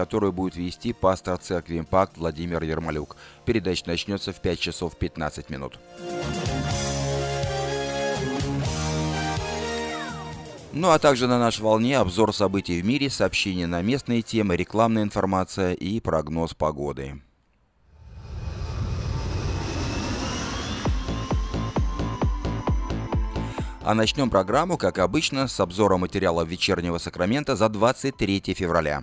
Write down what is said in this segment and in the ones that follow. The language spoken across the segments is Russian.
которую будет вести пастор церкви «Импакт» Владимир Ермолюк. Передача начнется в 5 часов 15 минут. Ну а также на нашей волне обзор событий в мире, сообщения на местные темы, рекламная информация и прогноз погоды. А начнем программу, как обычно, с обзора материала вечернего Сакрамента за 23 февраля.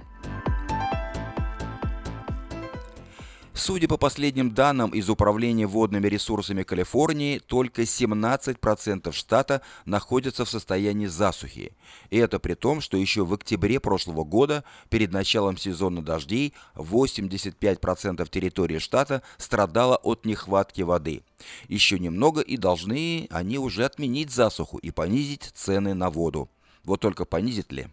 Судя по последним данным из Управления водными ресурсами Калифорнии, только 17% штата находятся в состоянии засухи. И это при том, что еще в октябре прошлого года, перед началом сезона дождей, 85% территории штата страдала от нехватки воды. Еще немного и должны они уже отменить засуху и понизить цены на воду. Вот только понизит ли?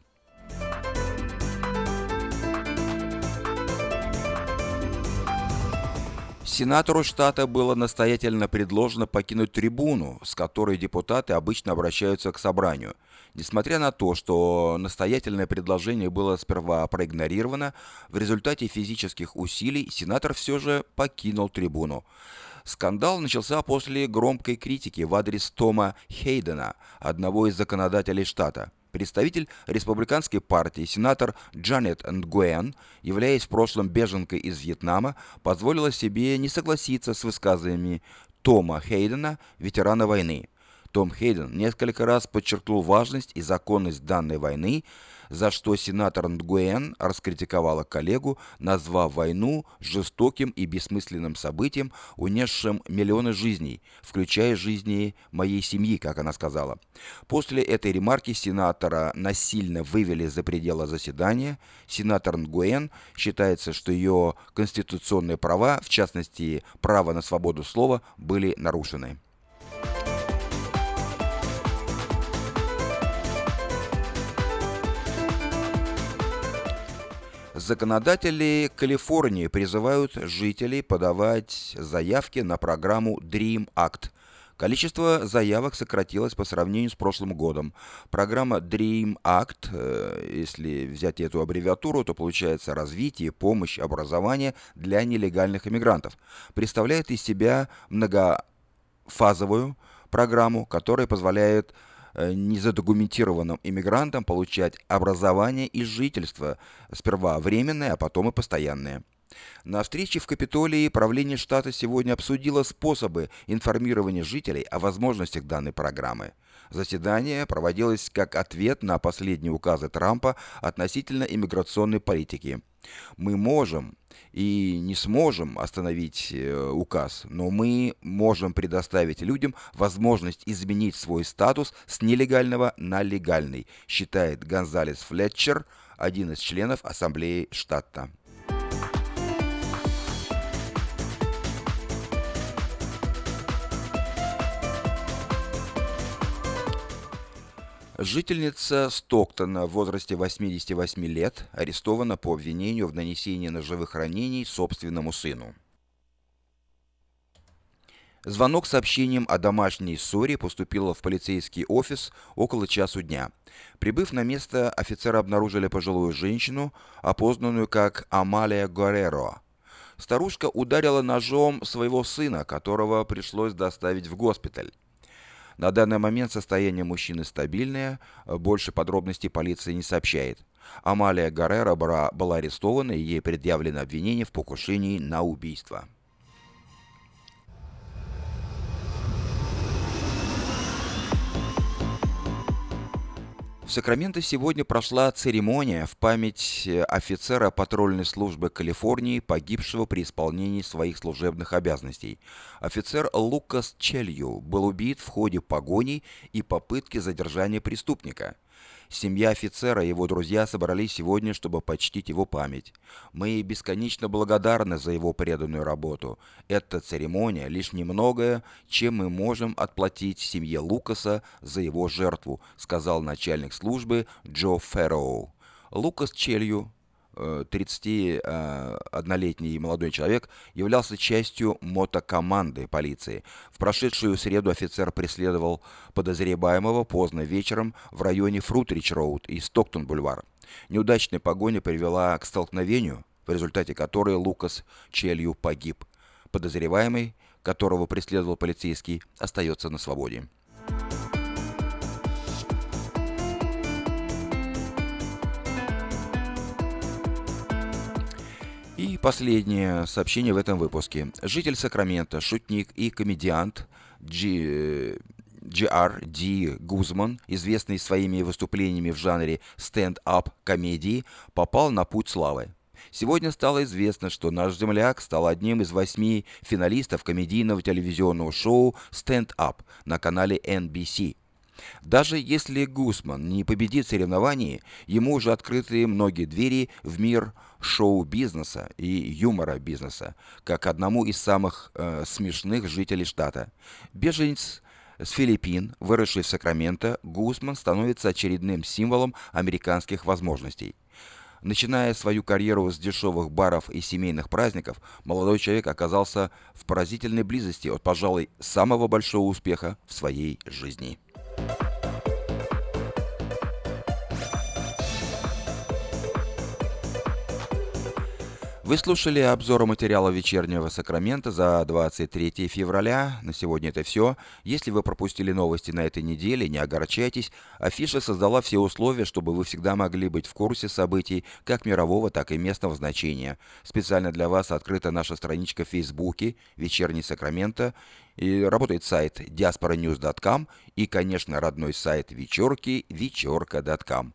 Сенатору штата было настоятельно предложено покинуть трибуну, с которой депутаты обычно обращаются к собранию. Несмотря на то, что настоятельное предложение было сперва проигнорировано, в результате физических усилий сенатор все же покинул трибуну. Скандал начался после громкой критики в адрес Тома Хейдена, одного из законодателей штата. Представитель республиканской партии, сенатор Джанет Нгуэн, являясь в прошлом беженкой из Вьетнама, позволила себе не согласиться с высказываниями Тома Хейдена, ветерана войны. Том Хейден несколько раз подчеркнул важность и законность данной войны, за что сенатор Нгуэн раскритиковала коллегу, назвав войну жестоким и бессмысленным событием, унесшим миллионы жизней, включая жизни моей семьи, как она сказала. После этой ремарки сенатора насильно вывели за пределы заседания. Сенатор Нгуэн считается, что ее конституционные права, в частности, право на свободу слова, были нарушены. Законодатели Калифорнии призывают жителей подавать заявки на программу Dream Act. Количество заявок сократилось по сравнению с прошлым годом. Программа Dream Act, э, если взять эту аббревиатуру, то получается развитие, помощь, образование для нелегальных иммигрантов, представляет из себя многофазовую программу, которая позволяет незадокументированным иммигрантам получать образование и жительство, сперва временное, а потом и постоянное. На встрече в Капитолии правление штата сегодня обсудило способы информирования жителей о возможностях данной программы. Заседание проводилось как ответ на последние указы Трампа относительно иммиграционной политики. Мы можем и не сможем остановить э, указ, но мы можем предоставить людям возможность изменить свой статус с нелегального на легальный, считает Гонзалес Флетчер, один из членов Ассамблеи штата. Жительница Стоктона в возрасте 88 лет арестована по обвинению в нанесении ножевых ранений собственному сыну. Звонок с сообщением о домашней ссоре поступил в полицейский офис около часу дня. Прибыв на место, офицеры обнаружили пожилую женщину, опознанную как Амалия Гореро. Старушка ударила ножом своего сына, которого пришлось доставить в госпиталь. На данный момент состояние мужчины стабильное, больше подробностей полиция не сообщает. Амалия Гаррера была арестована и ей предъявлено обвинение в покушении на убийство. В Сакраменто сегодня прошла церемония в память э, офицера патрульной службы Калифорнии, погибшего при исполнении своих служебных обязанностей. Офицер Лукас Челью был убит в ходе погони и попытки задержания преступника – Семья офицера и его друзья собрались сегодня, чтобы почтить его память. Мы бесконечно благодарны за его преданную работу. Эта церемония лишь немногое, чем мы можем отплатить семье Лукаса за его жертву, сказал начальник службы Джо Ферроу. Лукас Челью 31-летний молодой человек, являлся частью мотокоманды полиции. В прошедшую среду офицер преследовал подозреваемого поздно вечером в районе Фрутрич-Роуд и Стоктон-Бульвар. Неудачная погоня привела к столкновению, в результате которой Лукас Челью погиб. Подозреваемый, которого преследовал полицейский, остается на свободе. И последнее сообщение в этом выпуске. Житель Сакрамента, шутник и комедиант Джи... Джи.Р. Ди Гузман, известный своими выступлениями в жанре стенд-ап комедии, попал на путь славы. Сегодня стало известно, что наш земляк стал одним из восьми финалистов комедийного телевизионного шоу «Стенд-ап» на канале NBC. Даже если Гусман не победит в соревновании, ему уже открыты многие двери в мир шоу-бизнеса и юмора бизнеса, как одному из самых э, смешных жителей штата. Беженец с Филиппин, выросший в Сакраменто, Гусман становится очередным символом американских возможностей. Начиная свою карьеру с дешевых баров и семейных праздников, молодой человек оказался в поразительной близости от, пожалуй, самого большого успеха в своей жизни. Вы слушали обзор материала вечернего Сакрамента за 23 февраля. На сегодня это все. Если вы пропустили новости на этой неделе, не огорчайтесь. Афиша создала все условия, чтобы вы всегда могли быть в курсе событий как мирового, так и местного значения. Специально для вас открыта наша страничка в Фейсбуке «Вечерний Сакраменто». И работает сайт diasporanews.com и, конечно, родной сайт вечерки вечерка.com.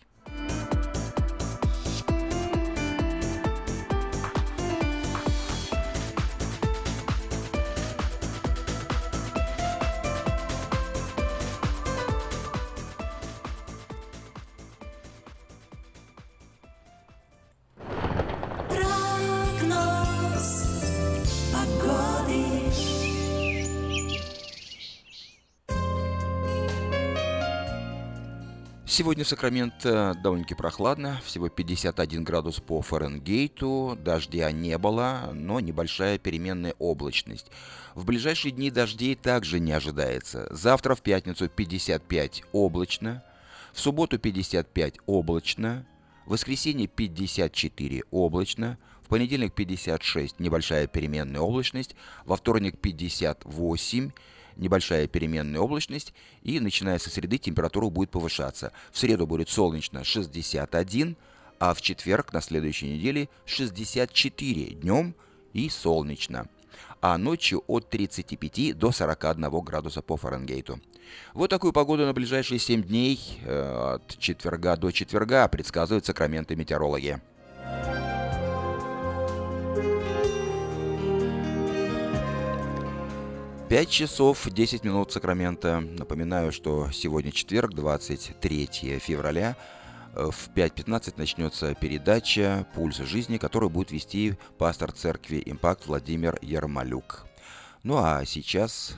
Сегодня в Сакраменто довольно-таки прохладно, всего 51 градус по Фаренгейту, дождя не было, но небольшая переменная облачность. В ближайшие дни дождей также не ожидается. Завтра в пятницу 55 облачно, в субботу 55 облачно, в воскресенье 54 облачно, в понедельник 56 небольшая переменная облачность, во вторник 58 небольшая переменная облачность, и начиная со среды температура будет повышаться. В среду будет солнечно 61, а в четверг на следующей неделе 64 днем и солнечно а ночью от 35 до 41 градуса по Фаренгейту. Вот такую погоду на ближайшие 7 дней э, от четверга до четверга предсказывают сакраменты метеорологи. 5 часов 10 минут Сакрамента. Напоминаю, что сегодня четверг, 23 февраля. В 5.15 начнется передача «Пульс жизни», которую будет вести пастор церкви «Импакт» Владимир Ермолюк. Ну а сейчас...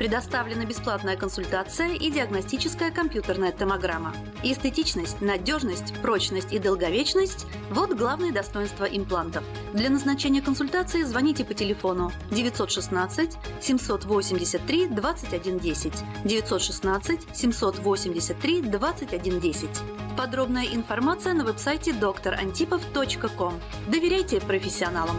Предоставлена бесплатная консультация и диагностическая компьютерная томограмма. Эстетичность, надежность, прочность и долговечность – вот главные достоинства имплантов. Для назначения консультации звоните по телефону 916 783 2110 916 783 2110. Подробная информация на веб-сайте drantipov.com. Доверяйте профессионалам.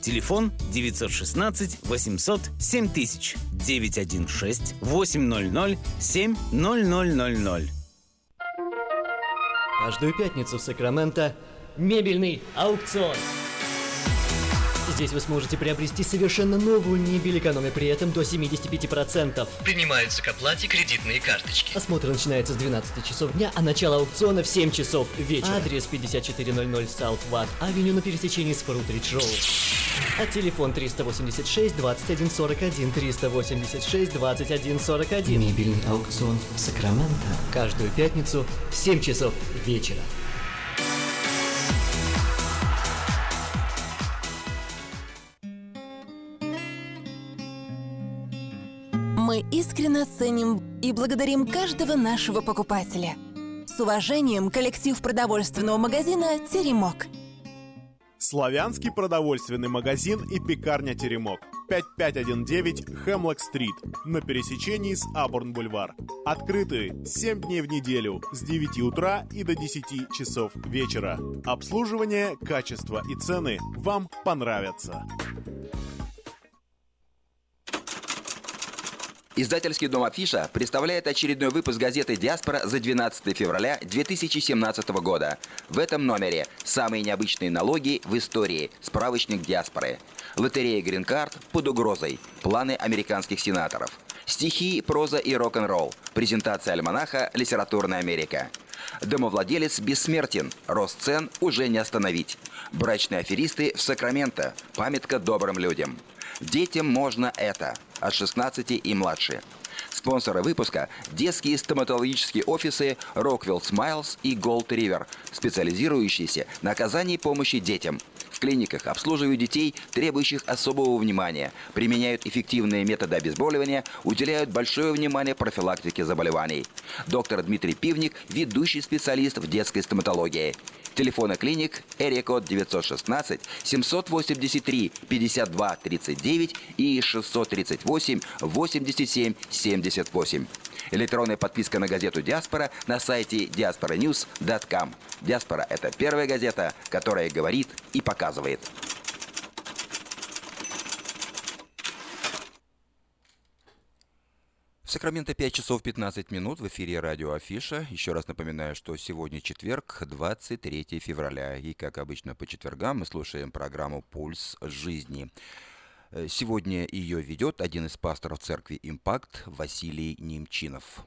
Телефон 916 800 7000 916 800 7000. Каждую пятницу в Сакраменто мебельный аукцион. Здесь вы сможете приобрести совершенно новую мебель, экономя при этом до 75%. Принимаются к оплате кредитные карточки. Осмотр начинается с 12 часов дня, а начало аукциона в 7 часов вечера. Адрес 5400 South Watt Авеню на пересечении с Фрутридж Роуд. А телефон 386 2141 386 2141. Мебельный аукцион Сакраменто. Каждую пятницу в 7 часов вечера. Мы искренне ценим и благодарим каждого нашего покупателя. С уважением, коллектив продовольственного магазина «Теремок». Славянский продовольственный магазин и пекарня «Теремок». 5519 Хемлок-стрит на пересечении с Абурн-бульвар. Открыты 7 дней в неделю с 9 утра и до 10 часов вечера. Обслуживание, качество и цены вам понравятся. Издательский дом «Афиша» представляет очередной выпуск газеты «Диаспора» за 12 февраля 2017 года. В этом номере самые необычные налоги в истории. Справочник «Диаспоры». Лотерея «Грин-карт» под угрозой. Планы американских сенаторов. Стихи, проза и рок-н-ролл. Презентация альманаха «Литературная Америка». Домовладелец бессмертен. Рост цен уже не остановить. Брачные аферисты в Сакраменто. Памятка добрым людям. Детям можно это. От 16 и младше. Спонсоры выпуска – детские стоматологические офисы Rockwell Smiles и Gold River, специализирующиеся на оказании помощи детям. В клиниках обслуживают детей, требующих особого внимания, применяют эффективные методы обезболивания, уделяют большое внимание профилактике заболеваний. Доктор Дмитрий Пивник – ведущий специалист в детской стоматологии. Телефоны клиник Эрикод 916 783 52 39 и 638 87 78. Электронная подписка на газету «Диаспора» на сайте diasporanews.com. «Диаспора» — это первая газета, которая говорит и показывает. Сакраменто 5 часов 15 минут в эфире радио Афиша. Еще раз напоминаю, что сегодня четверг, 23 февраля. И, как обычно, по четвергам мы слушаем программу «Пульс жизни». Э, сегодня ее ведет один из пасторов церкви «Импакт» Василий Немчинов.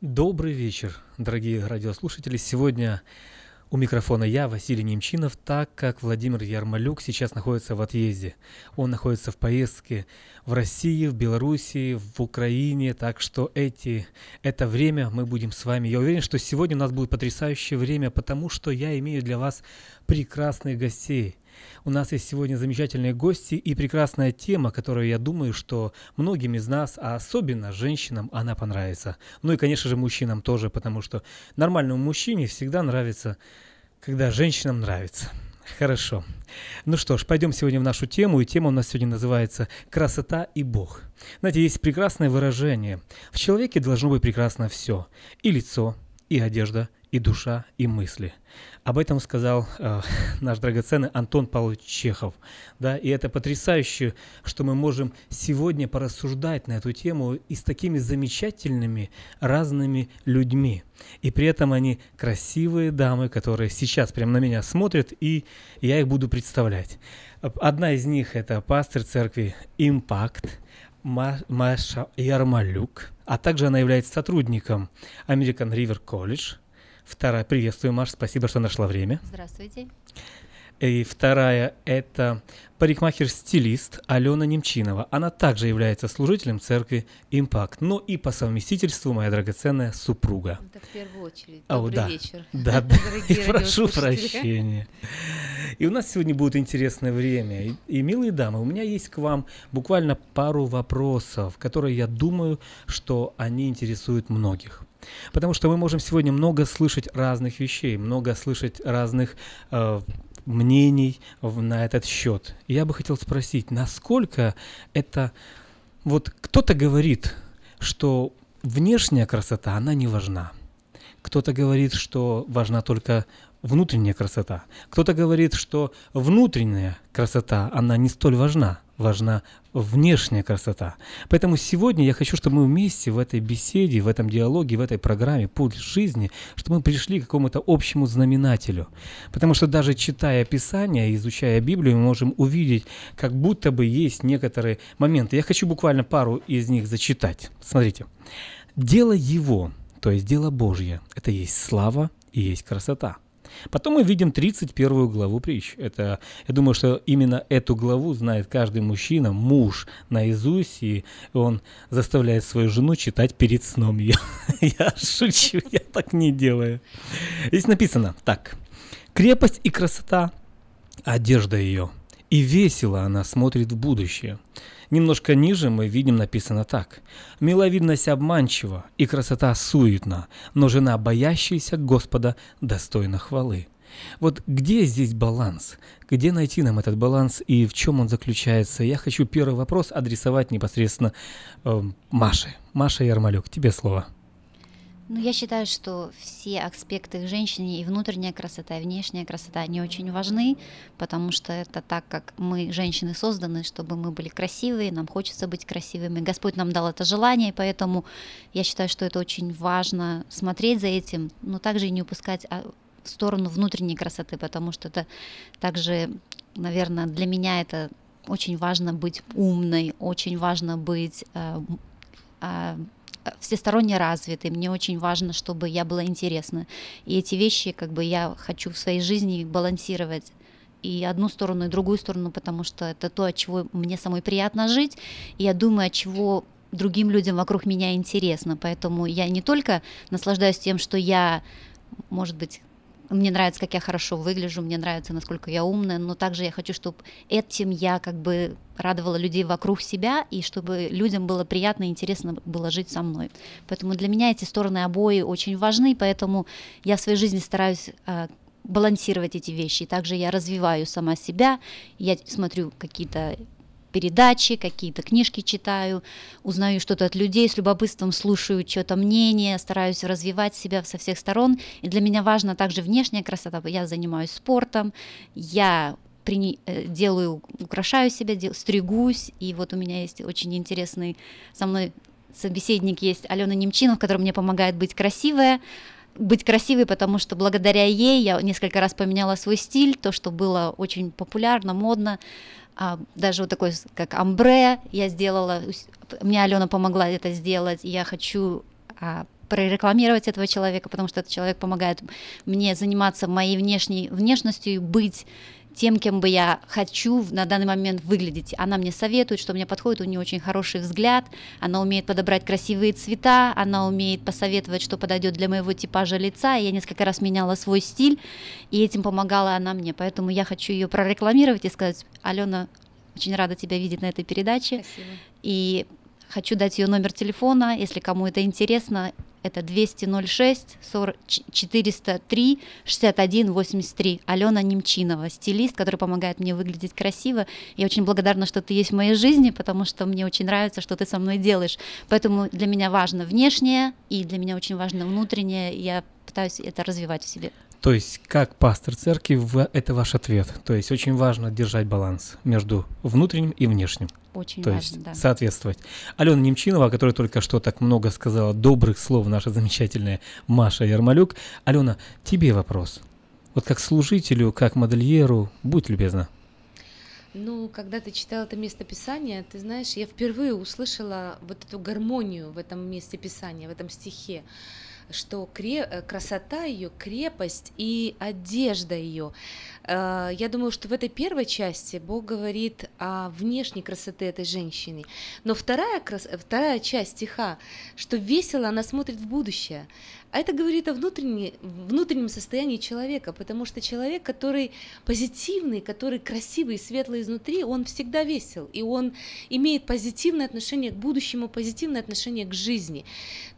Добрый вечер, дорогие радиослушатели. Сегодня У микрофона я, Василий Немчинов, так как Владимир Ярмолюк сейчас находится в отъезде. Он находится в поездке в России, в Белоруссии, в Украине, так что эти, это время мы будем с вами. Я уверен, что сегодня у нас будет потрясающее время, потому что я имею для вас прекрасных гостей. У нас есть сегодня замечательные гости и прекрасная тема, которую я думаю, что многим из нас, а особенно женщинам, она понравится. Ну и, конечно же, мужчинам тоже, потому что нормальному мужчине всегда нравится, когда женщинам нравится. Хорошо. Ну что ж, пойдем сегодня в нашу тему, и тема у нас сегодня называется «Красота и Бог». Знаете, есть прекрасное выражение. В человеке должно быть прекрасно все. И лицо, и одежда, и душа, и мысли. Об этом сказал э, наш драгоценный Антон Павлович Чехов. Да, и это потрясающе, что мы можем сегодня порассуждать на эту тему и с такими замечательными разными людьми. И при этом они красивые дамы, которые сейчас прямо на меня смотрят, и я их буду представлять. Одна из них это пастор церкви «Импакт», Маша Ярмалюк, а также она является сотрудником American River College – Вторая, приветствую, Маш, спасибо, что нашла время. Здравствуйте. И вторая – это парикмахер-стилист Алена Немчинова. Она также является служителем церкви «Импакт», но и по совместительству моя драгоценная супруга. Это в первую очередь. О, Добрый да. вечер. Да, да. Прошу прощения. И у нас сегодня будет интересное время. И, и, милые дамы, у меня есть к вам буквально пару вопросов, которые я думаю, что они интересуют многих. Потому что мы можем сегодня много слышать разных вещей, много слышать разных э, мнений в, на этот счет. И я бы хотел спросить, насколько это... Вот кто-то говорит, что внешняя красота, она не важна. Кто-то говорит, что важна только внутренняя красота. Кто-то говорит, что внутренняя красота, она не столь важна важна внешняя красота. Поэтому сегодня я хочу, чтобы мы вместе в этой беседе, в этом диалоге, в этой программе «Путь жизни», чтобы мы пришли к какому-то общему знаменателю. Потому что даже читая Писание, изучая Библию, мы можем увидеть, как будто бы есть некоторые моменты. Я хочу буквально пару из них зачитать. Смотрите. «Дело Его, то есть дело Божье, это есть слава и есть красота». Потом мы видим 31 главу притч. Это, я думаю, что именно эту главу знает каждый мужчина, муж наизусть, и он заставляет свою жену читать перед сном. Я, я шучу, я так не делаю. Здесь написано так. Крепость и красота, одежда ее, и весело она смотрит в будущее. Немножко ниже мы видим написано так. «Миловидность обманчива, и красота суетна, но жена, боящаяся Господа, достойна хвалы». Вот где здесь баланс? Где найти нам этот баланс и в чем он заключается? Я хочу первый вопрос адресовать непосредственно э, Маше. Маша Ярмалюк, тебе слово. Ну, я считаю, что все аспекты женщины, и внутренняя красота, и внешняя красота, они очень важны, потому что это так, как мы, женщины, созданы, чтобы мы были красивые, нам хочется быть красивыми. Господь нам дал это желание, поэтому я считаю, что это очень важно смотреть за этим, но также и не упускать а, в сторону внутренней красоты, потому что это также, наверное, для меня это очень важно быть умной, очень важно быть э, э, всесторонне развитый, мне очень важно, чтобы я была интересна. И эти вещи, как бы я хочу в своей жизни балансировать и одну сторону, и другую сторону, потому что это то, от чего мне самой приятно жить, и я думаю, от чего другим людям вокруг меня интересно. Поэтому я не только наслаждаюсь тем, что я, может быть, мне нравится, как я хорошо выгляжу, мне нравится, насколько я умная, но также я хочу, чтобы этим я как бы радовала людей вокруг себя, и чтобы людям было приятно и интересно было жить со мной. Поэтому для меня эти стороны обои очень важны, поэтому я в своей жизни стараюсь а, балансировать эти вещи. Также я развиваю сама себя, я смотрю какие-то передачи, какие-то книжки читаю, узнаю что-то от людей, с любопытством слушаю что-то мнение, стараюсь развивать себя со всех сторон. И для меня важна также внешняя красота. Я занимаюсь спортом, я э, делаю, украшаю себя, дел, стригусь, и вот у меня есть очень интересный со мной собеседник есть Алена Немчинов, который мне помогает быть красивой, быть красивой, потому что благодаря ей я несколько раз поменяла свой стиль, то, что было очень популярно, модно, а, даже вот такой, как амбре я сделала, мне Алена помогла это сделать, и я хочу а, прорекламировать этого человека, потому что этот человек помогает мне заниматься моей внешней внешностью, быть тем, кем бы я хочу на данный момент выглядеть. Она мне советует, что мне подходит, у нее очень хороший взгляд, она умеет подобрать красивые цвета, она умеет посоветовать, что подойдет для моего типажа лица. Я несколько раз меняла свой стиль, и этим помогала она мне. Поэтому я хочу ее прорекламировать и сказать, Алена, очень рада тебя видеть на этой передаче. Спасибо. И хочу дать ее номер телефона, если кому это интересно. Это 206 40, 403 61 83. Алена Немчинова, стилист, который помогает мне выглядеть красиво. Я очень благодарна, что ты есть в моей жизни, потому что мне очень нравится, что ты со мной делаешь. Поэтому для меня важно внешнее, и для меня очень важно внутреннее. Я пытаюсь это развивать в себе. То есть, как пастор церкви, это ваш ответ. То есть, очень важно держать баланс между внутренним и внешним. Очень То важно, есть, да. соответствовать. Алена Немчинова, которая только что так много сказала добрых слов, наша замечательная Маша Ярмолюк. Алена, тебе вопрос. Вот как служителю, как модельеру, будь любезна. Ну, когда ты читал это место Писания, ты знаешь, я впервые услышала вот эту гармонию в этом месте Писания, в этом стихе, что кре- э, красота ее, крепость и одежда ее. Э, Я думаю, что в этой первой части Бог говорит о внешней красоте этой женщины. Но вторая, крас- э, вторая часть стиха, что весело она смотрит в будущее. А это говорит о внутреннем состоянии человека, потому что человек, который позитивный, который красивый и светлый изнутри, он всегда весел, и он имеет позитивное отношение к будущему, позитивное отношение к жизни.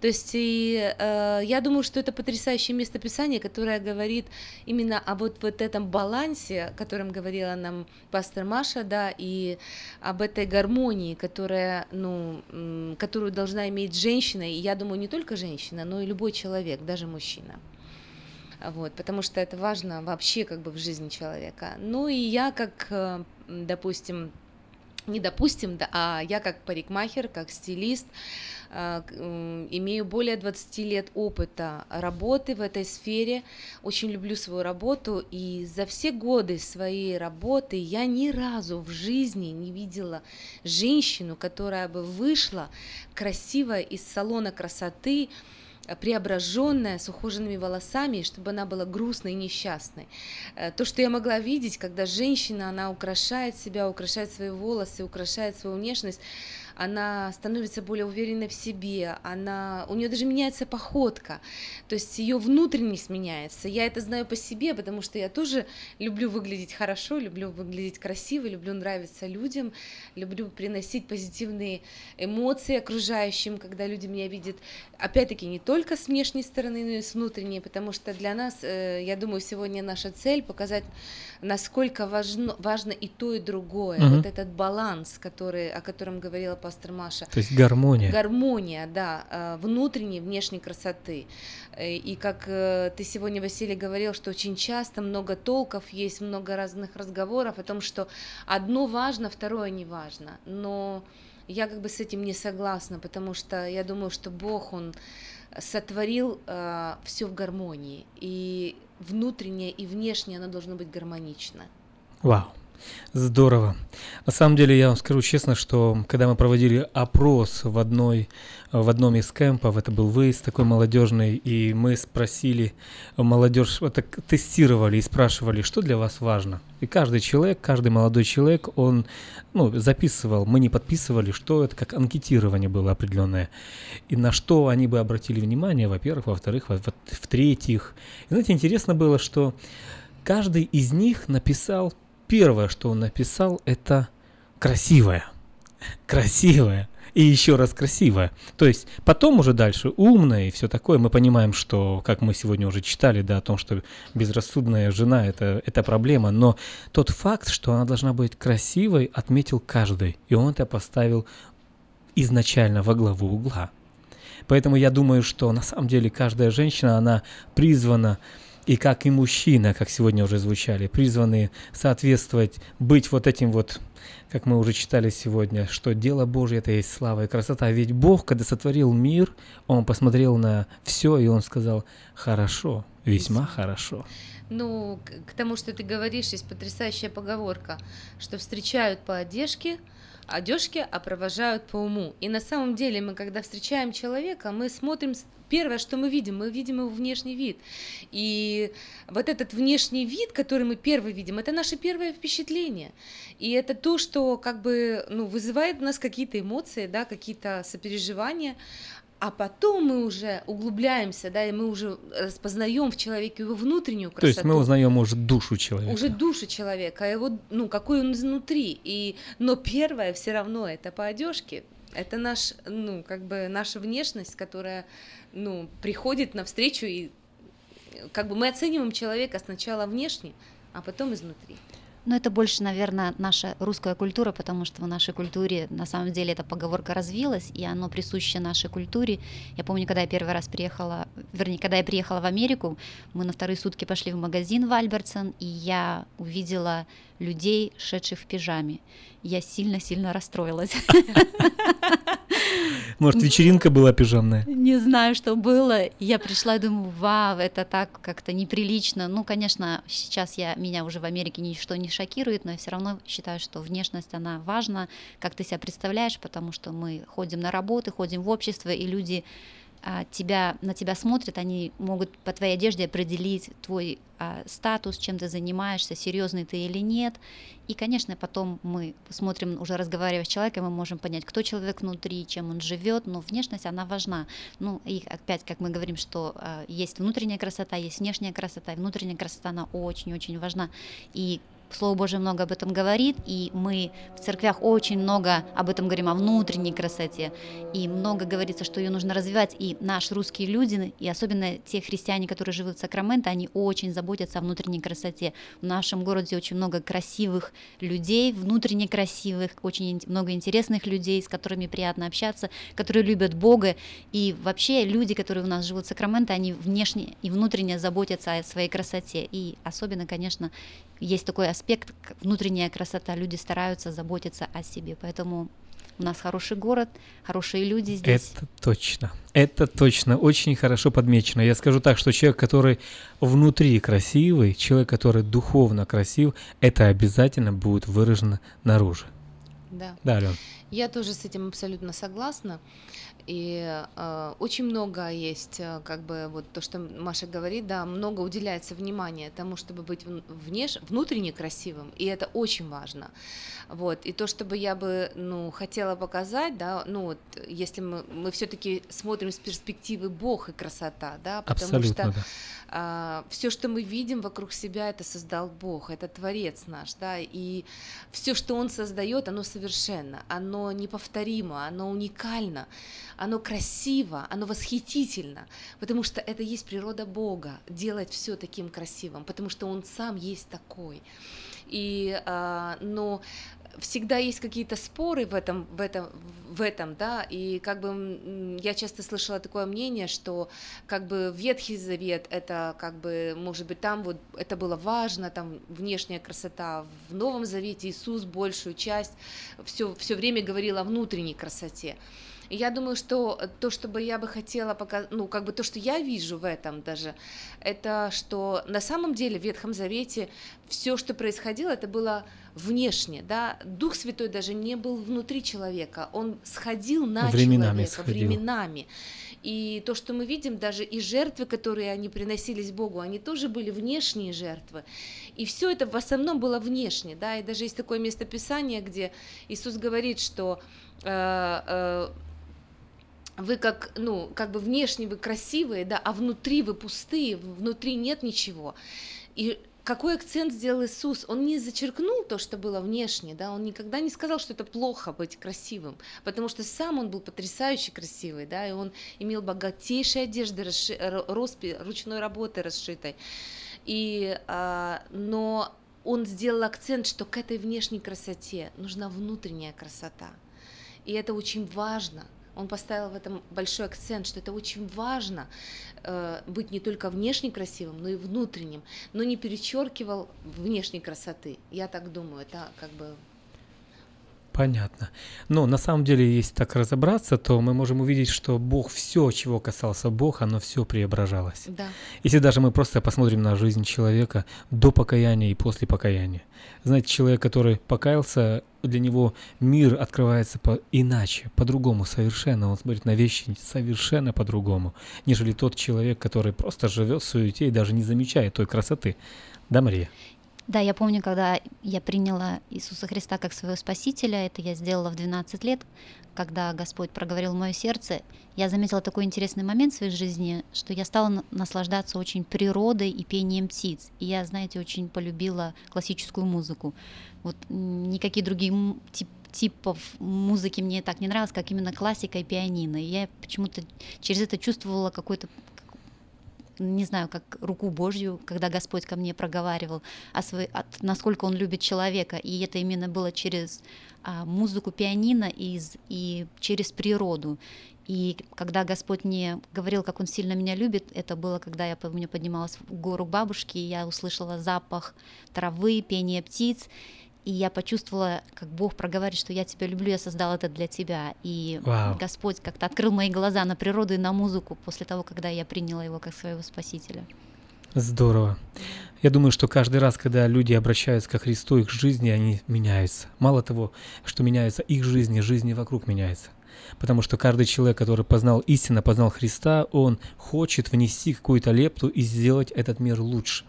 То есть и, э, я думаю, что это потрясающее местописание, которое говорит именно о вот, вот этом балансе, о котором говорила нам пастор Маша, да, и об этой гармонии, которая, ну, которую должна иметь женщина, и я думаю, не только женщина, но и любой человек, даже мужчина. Вот, потому что это важно вообще как бы в жизни человека. Ну и я как, э, допустим, не допустим, да, а я как парикмахер, как стилист, э, м, имею более 20 лет опыта работы в этой сфере, очень люблю свою работу, и за все годы своей работы я ни разу в жизни не видела женщину, которая бы вышла красивая из салона красоты, э, преображенная, с ухоженными волосами, чтобы она была грустной и несчастной. Э, То, что я могла видеть, когда женщина, она украшает себя, украшает свои волосы, украшает свою внешность, она становится более уверенной в себе, она, у нее даже меняется походка, то есть ее внутренность меняется. Я это знаю по себе, потому что я тоже люблю выглядеть хорошо, люблю выглядеть красиво, люблю нравиться людям, люблю приносить позитивные эмоции окружающим, когда люди меня видят, опять-таки, не только с внешней стороны, но и с внутренней, потому что для нас, э, я думаю, сегодня наша цель показать, насколько важно, важно и то, и другое. Мгм. Вот этот баланс, который, о котором говорила пастор Маша. То есть гармония. Гармония, да, э, внутренней, внешней красоты. Э, И как э, ты сегодня, Василий, говорил, что очень часто много толков есть, много разных разговоров о том, что одно важно, второе не важно. Но я как бы с этим не согласна, потому что я думаю, что Бог, Он сотворил все в гармонии, и внутреннее и внешнее оно должно быть гармонично. Вау. Здорово. На самом деле, я вам скажу честно, что когда мы проводили опрос в, одной, в одном из кемпов, это был выезд такой молодежный, и мы спросили молодежь, так тестировали и спрашивали, что для вас важно. И каждый человек, каждый молодой человек, он ну, записывал, мы не подписывали, что это как анкетирование было определенное. И на что они бы обратили внимание, во-первых, во-вторых, во- во- в-третьих. И знаете, интересно было, что каждый из них написал первое, что он написал, это красивая. Красивая. И еще раз красивая. То есть потом уже дальше умная и все такое. Мы понимаем, что, как мы сегодня уже читали, да, о том, что безрассудная жена это, это проблема. Но тот факт, что она должна быть красивой, отметил каждый. И он это поставил изначально во главу угла. Поэтому я думаю, что на самом деле каждая женщина, она призвана и как и мужчина, как сегодня уже звучали, призваны соответствовать, быть вот этим вот, как мы уже читали сегодня, что дело Божье это есть слава и красота. Ведь Бог, когда сотворил мир, Он посмотрел на все, и Он сказал, хорошо, весьма хорошо. Ну, к тому, что ты говоришь, есть потрясающая поговорка, что встречают по одежке, одежки, а провожают по уму. И на самом деле мы, когда встречаем человека, мы смотрим первое, что мы видим, мы видим его внешний вид. И вот этот внешний вид, который мы первый видим, это наше первое впечатление. И это то, что как бы ну, вызывает у нас какие-то эмоции, да, какие-то сопереживания а потом мы уже углубляемся, да, и мы уже распознаем в человеке его внутреннюю красоту. То есть мы узнаем уже душу человека. Уже душу человека, его, ну, какой он изнутри. И, но первое все равно это по одежке, это наш, ну, как бы наша внешность, которая, ну, приходит навстречу, и как бы мы оцениваем человека сначала внешне, а потом изнутри. Но это больше, наверное, наша русская культура, потому что в нашей культуре на самом деле эта поговорка развилась, и оно присуще нашей культуре. Я помню, когда я первый раз приехала, вернее, когда я приехала в Америку, мы на вторые сутки пошли в магазин в Альбертсон, и я увидела людей, шедших в пижаме. Я сильно-сильно расстроилась. Может, вечеринка была пижамная? Не знаю, что было. Я пришла и думаю, вау, это так как-то неприлично. Ну, конечно, сейчас я, меня уже в Америке ничто не шокирует, но я все равно считаю, что внешность, она важна, как ты себя представляешь, потому что мы ходим на работы, ходим в общество, и люди а, тебя, на тебя смотрят, они могут по твоей одежде определить твой а, статус, чем ты занимаешься, серьезный ты или нет. И, конечно, потом мы смотрим, уже разговаривая с человеком, мы можем понять, кто человек внутри, чем он живет, но внешность, она важна. Ну, и опять, как мы говорим, что а, есть внутренняя красота, есть внешняя красота, и внутренняя красота, она очень-очень важна. И Слово Божие много об этом говорит, и мы в церквях очень много об этом говорим, о внутренней красоте, и много говорится, что ее нужно развивать, и наши русские люди, и особенно те христиане, которые живут в Сакраменто, они очень заботятся о внутренней красоте. В нашем городе очень много красивых людей, внутренне красивых, очень много интересных людей, с которыми приятно общаться, которые любят Бога, и вообще люди, которые у нас живут в Сакраменто, они внешне и внутренне заботятся о своей красоте, и особенно, конечно, есть такой аспект, внутренняя красота, люди стараются заботиться о себе, поэтому у нас хороший город, хорошие люди здесь. Это точно. Это точно. Очень хорошо подмечено. Я скажу так, что человек, который внутри красивый, человек, который духовно красив, это обязательно будет выражено наружу. Да. Да, Ален. Я тоже с этим абсолютно согласна. И э, очень много есть, э, как бы вот то, что Маша говорит, да, много уделяется внимания тому, чтобы быть внеш... внутренне красивым, и это очень важно. Вот, и то, чтобы я бы, ну, хотела показать, да, ну, вот, если мы, мы все-таки смотрим с перспективы Бог и красота, да, потому Абсолютно, что да. а, все, что мы видим вокруг себя, это создал Бог, это Творец наш, да, и все, что Он создает, оно совершенно, оно неповторимо, оно уникально, оно красиво, оно восхитительно, потому что это есть природа Бога, делать все таким красивым, потому что Он сам есть такой. И, а, но всегда есть какие-то споры в этом, в этом, в этом, да, и как бы я часто слышала такое мнение, что как бы Ветхий Завет это как бы, может быть, там вот это было важно, там внешняя красота, в Новом Завете Иисус большую часть все, все время говорил о внутренней красоте. И я думаю, что то, что бы я бы хотела показать, ну, как бы то, что я вижу в этом даже, это что на самом деле в Ветхом Завете все, что происходило, это было внешне, да, Дух Святой даже не был внутри человека, он сходил на временами человека сходил. временами. И то, что мы видим, даже и жертвы, которые они приносились Богу, они тоже были внешние жертвы. И все это в основном было внешне, да, и даже есть такое местописание, где Иисус говорит, что э, э, вы как, ну, как бы внешне вы красивые, да, а внутри вы пустые, внутри нет ничего. И какой акцент сделал Иисус? Он не зачеркнул то, что было внешне, да, он никогда не сказал, что это плохо быть красивым, потому что сам он был потрясающе красивый, да, и он имел богатейшие одежды, расши... роспи, ручной работы расшитой. И, а, но он сделал акцент, что к этой внешней красоте нужна внутренняя красота. И это очень важно – он поставил в этом большой акцент, что это очень важно э, быть не только внешне красивым, но и внутренним, но не перечеркивал внешней красоты. Я так думаю, это как бы Понятно. Но на самом деле, если так разобраться, то мы можем увидеть, что Бог, все, чего касался Бог, оно все преображалось. Да. Если даже мы просто посмотрим на жизнь человека до покаяния и после покаяния. Знаете, человек, который покаялся, для него мир открывается по иначе, по-другому совершенно. Он смотрит на вещи совершенно по-другому, нежели тот человек, который просто живет в суете и даже не замечает той красоты. Да, Мария? Да, я помню, когда я приняла Иисуса Христа как своего Спасителя, это я сделала в 12 лет, когда Господь проговорил мое сердце, я заметила такой интересный момент в своей жизни, что я стала наслаждаться очень природой и пением птиц. И я, знаете, очень полюбила классическую музыку. Вот никакие другие тип, типов музыки мне так не нравилось, как именно классика и пианино. И я почему-то через это чувствовала какой-то не знаю, как руку Божью, когда Господь ко мне проговаривал, о свой, от, насколько Он любит человека. И это именно было через а, музыку пианино и, и через природу. И когда Господь мне говорил, как Он сильно меня любит, это было, когда я помню, поднималась в гору бабушки, и я услышала запах травы, пение птиц, и я почувствовала, как Бог проговаривает, что я тебя люблю, я создал это для тебя. И Вау. Господь как-то открыл мои глаза на природу и на музыку после того, когда я приняла его как своего Спасителя. Здорово. Я думаю, что каждый раз, когда люди обращаются ко Христу, их жизни, они меняются. Мало того, что меняются их жизни, жизни вокруг меняются. Потому что каждый человек, который познал истину, познал Христа, он хочет внести какую-то лепту и сделать этот мир лучше.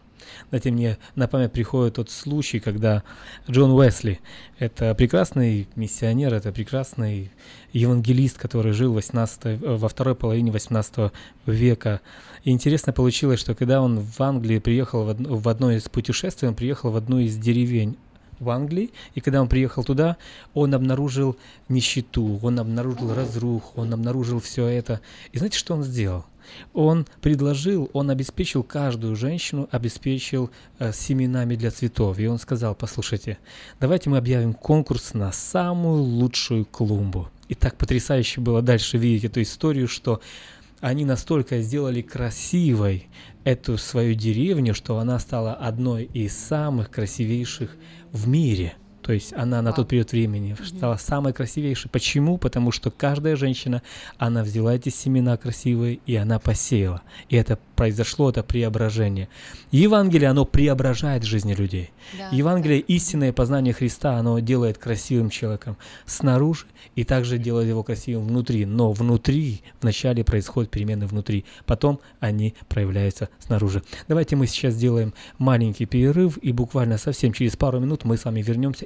Знаете, мне на память приходит тот случай, когда Джон Уэсли, это прекрасный миссионер, это прекрасный евангелист, который жил 18, э, во второй половине 18 века. И интересно получилось, что когда он в Англии приехал в одно, в одно из путешествий, он приехал в одну из деревень в Англии, и когда он приехал туда, он обнаружил нищету, он обнаружил разрух, он обнаружил все это. И знаете, что он сделал? Он предложил, он обеспечил каждую женщину, обеспечил э, семенами для цветов. И он сказал, послушайте, давайте мы объявим конкурс на самую лучшую клумбу. И так потрясающе было дальше видеть эту историю, что они настолько сделали красивой эту свою деревню, что она стала одной из самых красивейших в мире – то есть она на тот период времени стала самой красивейшей. Почему? Потому что каждая женщина, она взяла эти семена красивые, и она посеяла. И это произошло, это преображение. Евангелие, оно преображает жизни людей. Да, Евангелие, да. истинное познание Христа, оно делает красивым человеком снаружи, и также делает его красивым внутри. Но внутри, вначале происходят перемены внутри, потом они проявляются снаружи. Давайте мы сейчас сделаем маленький перерыв, и буквально совсем через пару минут мы с вами вернемся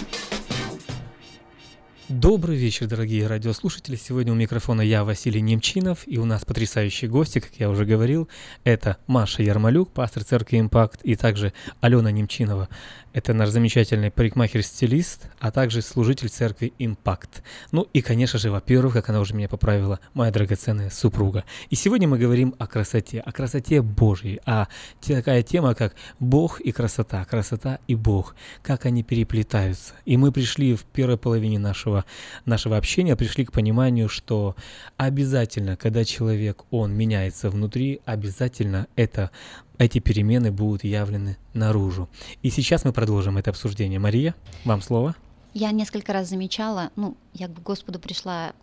Добрый вечер, дорогие радиослушатели. Сегодня у микрофона я, Василий Немчинов, и у нас потрясающие гости, как я уже говорил. Это Маша Ярмолюк, пастор церкви «Импакт», и также Алена Немчинова. Это наш замечательный парикмахер-стилист, а также служитель церкви «Импакт». Ну и, конечно же, во-первых, как она уже меня поправила, моя драгоценная супруга. И сегодня мы говорим о красоте, о красоте Божьей, а такая тема, как Бог и красота, красота и Бог, как они переплетаются. И мы пришли в первой половине нашего, нашего общения, пришли к пониманию, что обязательно, когда человек, он меняется внутри, обязательно это эти перемены будут явлены наружу. И сейчас мы продолжим это обсуждение. Мария, вам слово. Я несколько раз замечала, ну, я к Господу пришла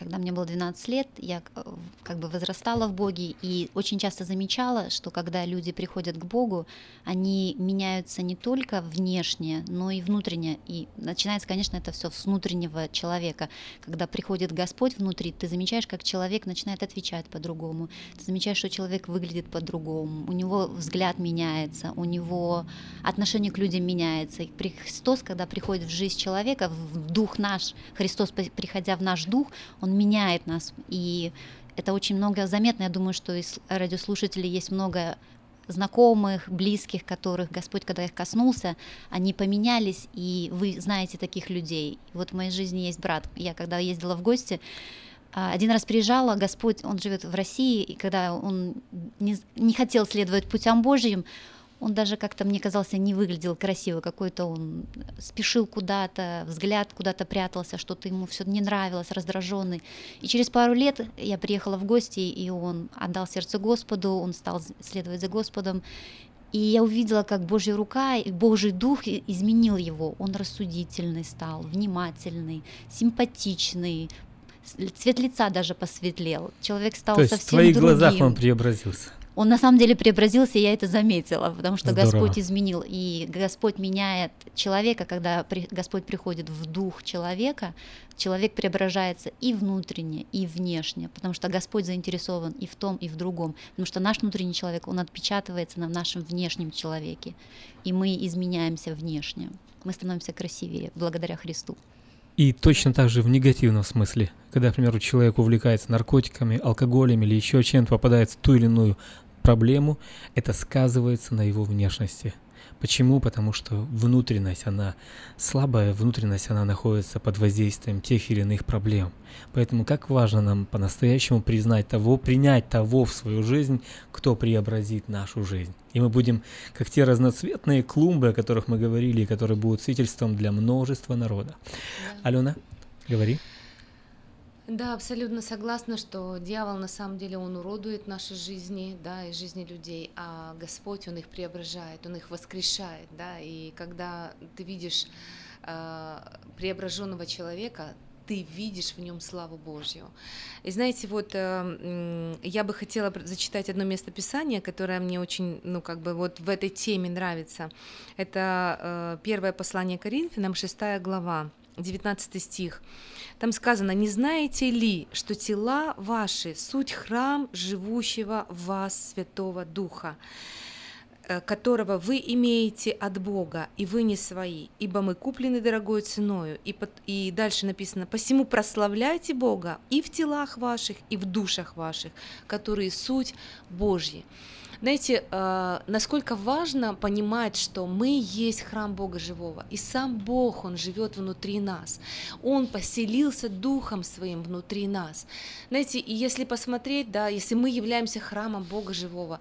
когда мне было 12 лет, я э, как бы возрастала в Боге и очень часто замечала, что когда люди приходят к Богу, они меняются не только внешне, но и внутренне. И начинается, конечно, это все с внутреннего человека. Когда приходит Господь внутри, ты замечаешь, как человек начинает отвечать по-другому. Ты замечаешь, что человек выглядит по-другому, у него взгляд меняется, у него отношение к людям меняется. И Христос, когда приходит в жизнь человека, в дух наш, Христос, приходя в наш дух, Он меняет нас. И это очень много заметно. Я думаю, что из радиослушателей есть много знакомых, близких, которых Господь, когда их коснулся, они поменялись, и вы знаете таких людей. Вот в моей жизни есть брат. Я когда ездила в гости, а, один раз приезжала, Господь, он живет в России, и когда он не, не хотел следовать путям Божьим, он даже как-то, мне казался, не выглядел красиво, какой-то он спешил куда-то, взгляд куда-то прятался, что-то ему все не нравилось, раздраженный. И через пару лет я приехала в гости, и он отдал сердце Господу, он стал следовать за Господом, и я увидела, как Божья рука и Божий дух изменил его. Он рассудительный стал, внимательный, симпатичный, цвет лица даже посветлел. Человек стал То есть совсем в твоих другим. глазах он преобразился он на самом деле преобразился, и я это заметила, потому что Здорово. Господь изменил. И Господь меняет человека, когда при, Господь приходит в дух человека, человек преображается и внутренне, и внешне, потому что Господь заинтересован и в том, и в другом. Потому что наш внутренний человек, он отпечатывается на нашем внешнем человеке, и мы изменяемся внешне. Мы становимся красивее благодаря Христу. И точно так же в негативном смысле. Когда, например, человек увлекается наркотиками, алкоголем или еще чем-то, попадает в ту или иную проблему, это сказывается на его внешности. Почему? Потому что внутренность, она слабая, внутренность, она находится под воздействием тех или иных проблем. Поэтому как важно нам по-настоящему признать того, принять того в свою жизнь, кто преобразит нашу жизнь. И мы будем, как те разноцветные клумбы, о которых мы говорили, которые будут свидетельством для множества народа. Да. Алена, говори. Да, абсолютно согласна, что дьявол на самом деле он уродует наши жизни, да, и жизни людей, а Господь он их преображает, он их воскрешает, да, и когда ты видишь э, преображенного человека, ты видишь в нем славу Божью. И знаете, вот э, я бы хотела зачитать одно место Писания, которое мне очень, ну, как бы вот в этой теме нравится. Это э, первое послание Коринфянам, 6 глава, 19 стих. Там сказано, не знаете ли, что тела ваши – суть храм живущего в вас Святого Духа, э, которого вы имеете от Бога, и вы не свои, ибо мы куплены дорогой ценою. И, под, и дальше написано, посему прославляйте Бога и в телах ваших, и в душах ваших, которые суть Божьи. Знаете, э, насколько важно понимать, что мы есть храм Бога живого, и сам Бог, Он живет внутри нас. Он поселился Духом Своим внутри нас. Знаете, и если посмотреть, да, если мы являемся храмом Бога живого,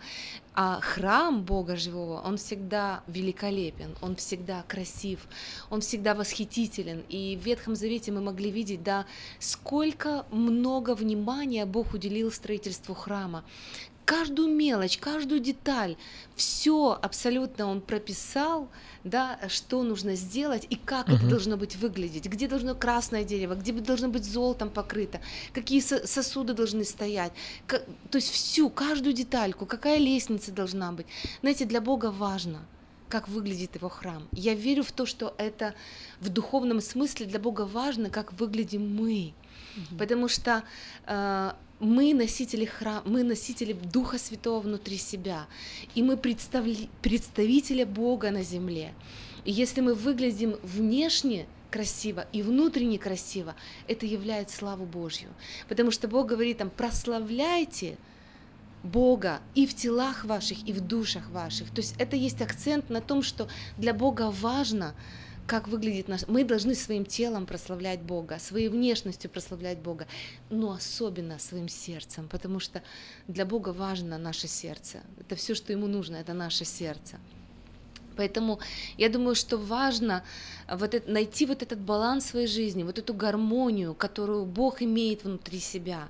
а храм Бога живого, он всегда великолепен, он всегда красив, он всегда восхитителен. И в Ветхом Завете мы могли видеть, да, сколько много внимания Бог уделил строительству храма, каждую мелочь, каждую деталь, все абсолютно он прописал, да, что нужно сделать и как угу. это должно быть выглядеть, где должно красное дерево, где должно быть золотом покрыто, какие сосуды должны стоять, как, то есть всю, каждую детальку, какая лестница должна быть. Знаете, для Бога важно, как выглядит его храм. Я верю в то, что это в духовном смысле для Бога важно, как выглядим мы. Угу. Потому что э, мы носители храма, мы носители Духа Святого внутри себя, и мы представли, представители Бога на земле. И если мы выглядим внешне красиво и внутренне красиво, это является славу Божью. Потому что Бог говорит там, прославляйте Бога и в телах ваших, и в душах ваших. То есть это есть акцент на том, что для Бога важно, как выглядит наш... Мы должны своим телом прославлять Бога, своей внешностью прославлять Бога, но особенно своим сердцем, потому что для Бога важно наше сердце. Это все, что Ему нужно, это наше сердце. Поэтому я думаю, что важно вот это, найти вот этот баланс своей жизни, вот эту гармонию, которую Бог имеет внутри себя.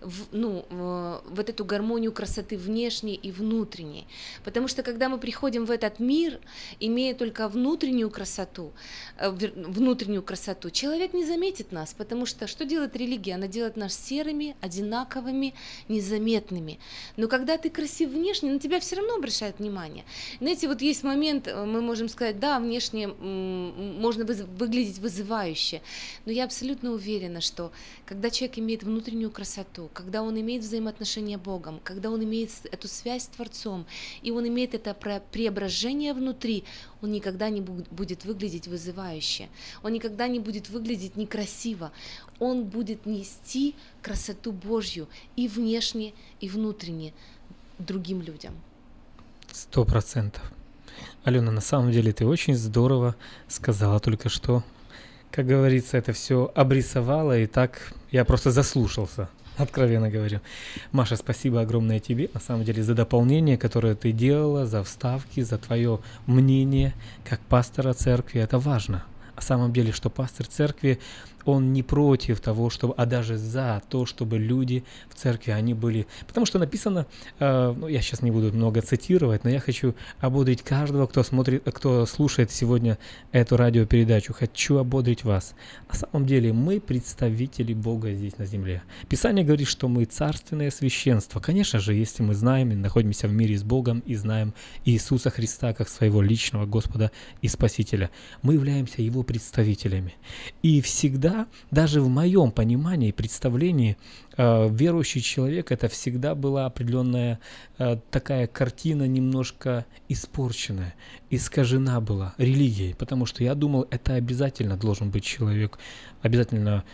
В, ну, вот эту гармонию красоты внешней и внутренней. Потому что когда мы приходим в этот мир, имея только внутреннюю красоту, э, внутреннюю красоту, человек не заметит нас, потому что что делает религия? Она делает нас серыми, одинаковыми, незаметными. Но когда ты красив внешне, на тебя все равно обращают внимание. Знаете, вот есть момент, э, мы можем сказать, да, внешне можно выглядеть вызывающе, но я абсолютно уверена, что когда человек имеет внутреннюю красоту, когда он имеет взаимоотношения с Богом, когда он имеет эту связь с Творцом, и он имеет это преображение внутри, он никогда не будет выглядеть вызывающе, он никогда не будет выглядеть некрасиво, он будет нести красоту Божью и внешне, и внутренне другим людям. Сто процентов. Алена, на самом деле ты очень здорово сказала только что. Как говорится, это все обрисовала, и так я просто заслушался, откровенно говорю. Маша, спасибо огромное тебе, на самом деле, за дополнение, которое ты делала, за вставки, за твое мнение как пастора церкви. Это важно. На самом деле, что пастор церкви он не против того, чтобы, а даже за то, чтобы люди в церкви, они были... Потому что написано, э, ну, я сейчас не буду много цитировать, но я хочу ободрить каждого, кто смотрит, кто слушает сегодня эту радиопередачу. Хочу ободрить вас. На самом деле мы представители Бога здесь на земле. Писание говорит, что мы царственное священство. Конечно же, если мы знаем и находимся в мире с Богом и знаем Иисуса Христа как своего личного Господа и Спасителя, мы являемся Его представителями. И всегда всегда, даже в моем понимании и представлении, э, верующий человек это всегда была определенная э, такая картина немножко испорченная, искажена была религией, потому что я думал, это обязательно должен быть человек, обязательно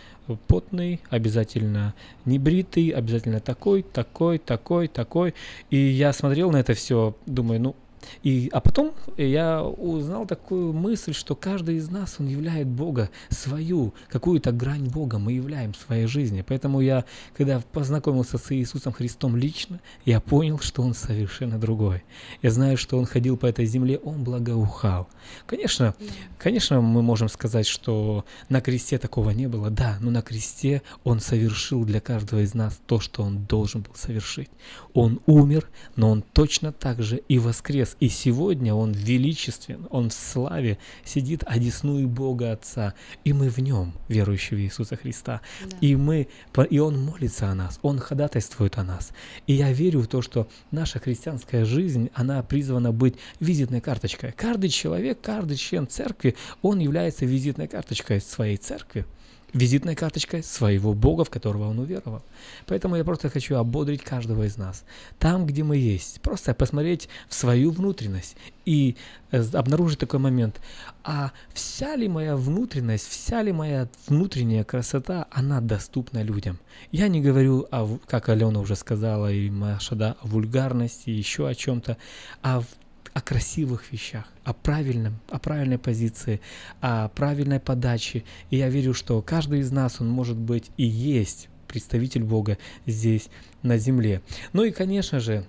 потный, обязательно небритый, обязательно такой, такой, такой, такой. И я смотрел на это все, думаю, ну и, а потом я узнал такую мысль, что каждый из нас, он являет Бога, свою, какую-то грань Бога мы являем в своей жизни. Поэтому я, когда познакомился с Иисусом Христом лично, я понял, что Он совершенно другой. Я знаю, что Он ходил по этой земле, Он благоухал. Конечно, конечно, мы можем сказать, что на кресте такого не было, да, но на кресте Он совершил для каждого из нас то, что Он должен был совершить. Он умер, но Он точно так же и воскрес и сегодня Он величествен, Он в славе сидит одесную Бога Отца, и мы в Нем, верующие в Иисуса Христа. Да. И, мы, и Он молится о нас, Он ходатайствует о нас. И я верю в то, что наша христианская жизнь, она призвана быть визитной карточкой. Каждый человек, каждый член церкви, он является визитной карточкой своей церкви визитной карточкой своего Бога, в которого он уверовал. Поэтому я просто хочу ободрить каждого из нас. Там, где мы есть, просто посмотреть в свою внутренность и э, обнаружить такой момент. А вся ли моя внутренность, вся ли моя внутренняя красота, она доступна людям? Я не говорю, о, как Алена уже сказала, и Маша, да, о вульгарности, еще о чем-то, а о красивых вещах, о правильном, о правильной позиции, о правильной подаче. И я верю, что каждый из нас, он может быть и есть представитель Бога здесь, на земле. Ну и, конечно же,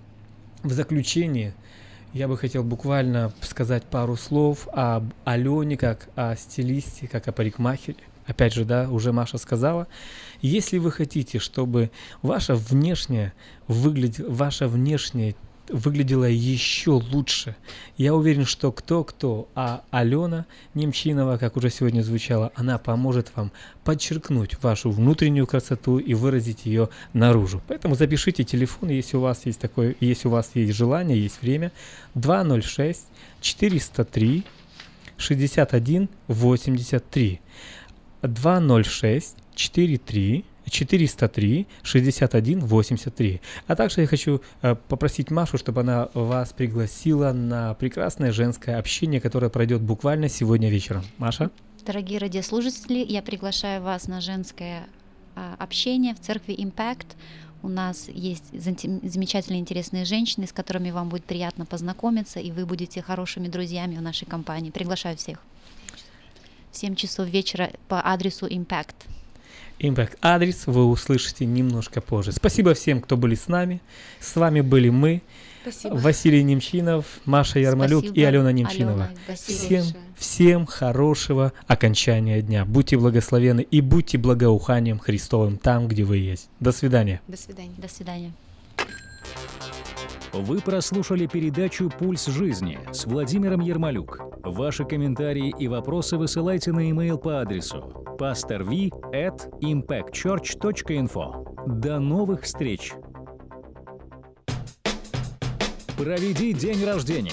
в заключение я бы хотел буквально сказать пару слов об Алене, как о стилисте, как о парикмахере. Опять же, да, уже Маша сказала, если вы хотите, чтобы ваша внешняя выглядела, ваша внешняя выглядела еще лучше. Я уверен, что кто-кто, а Алена Немчинова, как уже сегодня звучало, она поможет вам подчеркнуть вашу внутреннюю красоту и выразить ее наружу. Поэтому запишите телефон, если у вас есть такое, если у вас есть желание, есть время, 206 403 61 83 206 43 403 61 83. А также я хочу э, попросить Машу, чтобы она вас пригласила на прекрасное женское общение, которое пройдет буквально сегодня вечером. Маша? Дорогие радиослушатели, я приглашаю вас на женское а, общение в церкви Impact. У нас есть замечательные, интересные женщины, с которыми вам будет приятно познакомиться, и вы будете хорошими друзьями в нашей компании. Приглашаю всех. В 7 часов вечера по адресу Impact. Impact адрес вы услышите немножко позже. Спасибо всем, кто были с нами. С вами были мы, Спасибо. Василий Немчинов, Маша Ярмолюк и Спасибо, Алена Немчинова. Алена, спасибо всем, большое. всем хорошего окончания дня. Будьте благословены и будьте благоуханием Христовым там, где вы есть. До свидания. До свидания. До свидания. Вы прослушали передачу «Пульс жизни» с Владимиром Ермолюк. Ваши комментарии и вопросы высылайте на e-mail по адресу pastorv at impactchurch.info. До новых встреч! Проведи день рождения,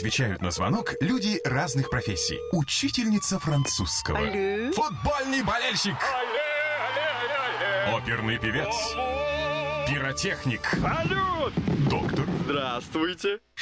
Отвечают на звонок люди разных профессий. Учительница французского. Алле. Футбольный болельщик. Оперный певец. Пиротехник. Салют! Доктор. Здравствуйте!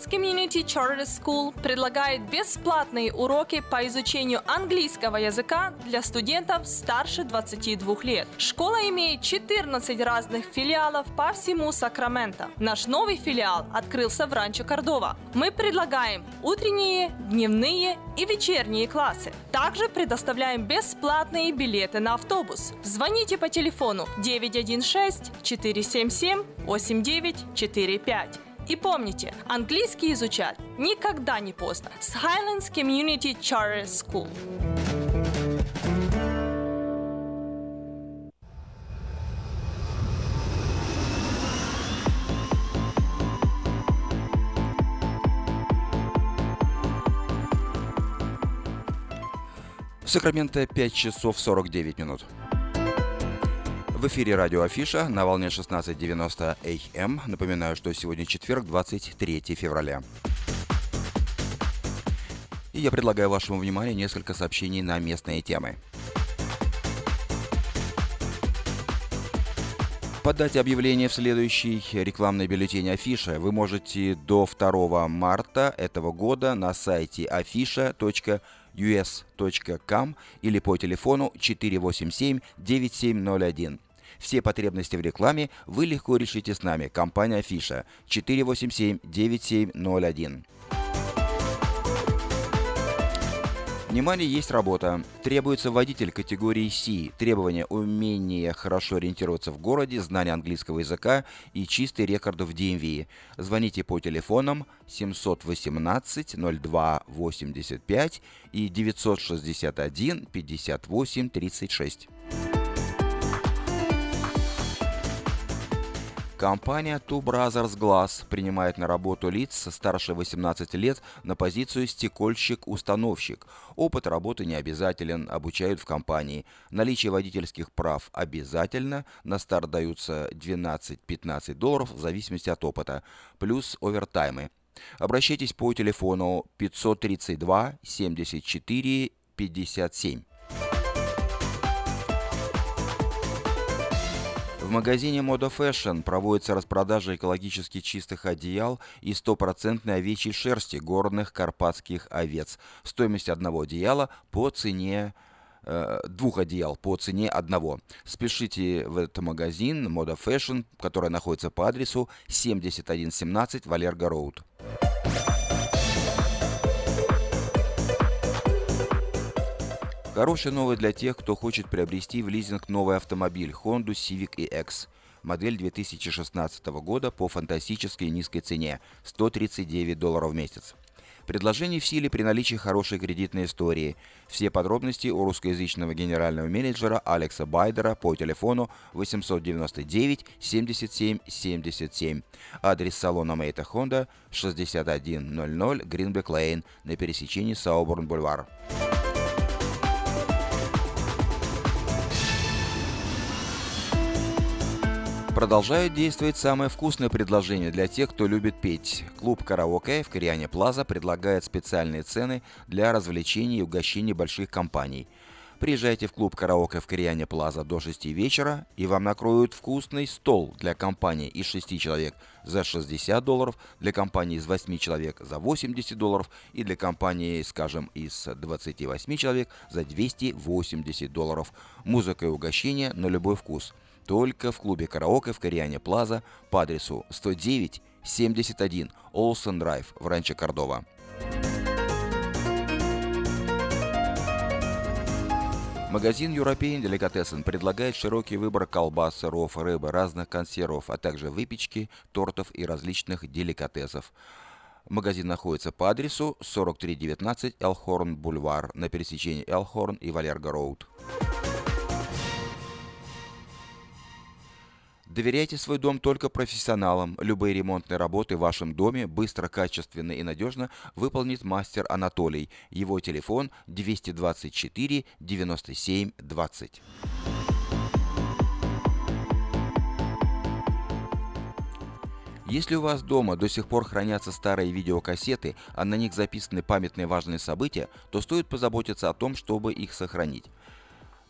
Highlands Community Charter School предлагает бесплатные уроки по изучению английского языка для студентов старше 22 лет. Школа имеет 14 разных филиалов по всему Сакраменто. Наш новый филиал открылся в Ранчо Кордова. Мы предлагаем утренние, дневные и вечерние классы. Также предоставляем бесплатные билеты на автобус. Звоните по телефону 916 477 8945. И помните, английский изучать никогда не поздно с Highlands Community Charter School. В Сакраменто 5 часов 49 минут. В эфире радио Афиша на волне 16.90 АМ. Напоминаю, что сегодня четверг, 23 февраля. И я предлагаю вашему вниманию несколько сообщений на местные темы. Подать объявление в следующий рекламный бюллетень Афиша вы можете до 2 марта этого года на сайте afisha.us.com или по телефону 487-9701. Все потребности в рекламе вы легко решите с нами. Компания Афиша 487-9701. Внимание, есть работа. Требуется водитель категории C. Требования умение хорошо ориентироваться в городе, знание английского языка и чистый рекорд в DMV. Звоните по телефонам 718 02 85 и 961 58 36. Компания Two Brothers Glass принимает на работу лиц старше 18 лет на позицию стекольщик-установщик. Опыт работы не обязателен, обучают в компании. Наличие водительских прав обязательно. На старт даются 12-15 долларов в зависимости от опыта. Плюс овертаймы. Обращайтесь по телефону 532 74 57. В магазине Moda Fashion проводится распродажа экологически чистых одеял из стопроцентной овечьей шерсти горных карпатских овец. Стоимость одного одеяла по цене э, двух одеял по цене одного. Спешите в этот магазин Moda Fashion, который находится по адресу 7117 Валерго Роуд. Хорошая новость для тех, кто хочет приобрести в лизинг новый автомобиль Honda Civic EX. Модель 2016 года по фантастической низкой цене – 139 долларов в месяц. Предложение в силе при наличии хорошей кредитной истории. Все подробности у русскоязычного генерального менеджера Алекса Байдера по телефону 899 77 77. Адрес салона Мейта Honda 6100 Гринбек Лейн на пересечении Сауборн-Бульвар. Продолжает действовать самое вкусное предложение для тех, кто любит петь. Клуб «Караоке» в Кориане Плаза предлагает специальные цены для развлечений и угощений больших компаний. Приезжайте в клуб «Караоке» в Кориане Плаза до 6 вечера, и вам накроют вкусный стол для компании из 6 человек за 60 долларов, для компании из 8 человек за 80 долларов и для компании, скажем, из 28 человек за 280 долларов. Музыка и угощение на любой вкус – только в клубе караоке в Кориане Плаза по адресу 109 71 Олсен Драйв в Ранче Кордова. Магазин European Delicatessen предлагает широкий выбор колбас, сыров, рыбы, разных консервов, а также выпечки, тортов и различных деликатесов. Магазин находится по адресу 4319 Элхорн Бульвар на пересечении Элхорн и Валерго Роуд. Доверяйте свой дом только профессионалам. Любые ремонтные работы в вашем доме быстро, качественно и надежно выполнит мастер Анатолий. Его телефон 224 97 20. Если у вас дома до сих пор хранятся старые видеокассеты, а на них записаны памятные важные события, то стоит позаботиться о том, чтобы их сохранить.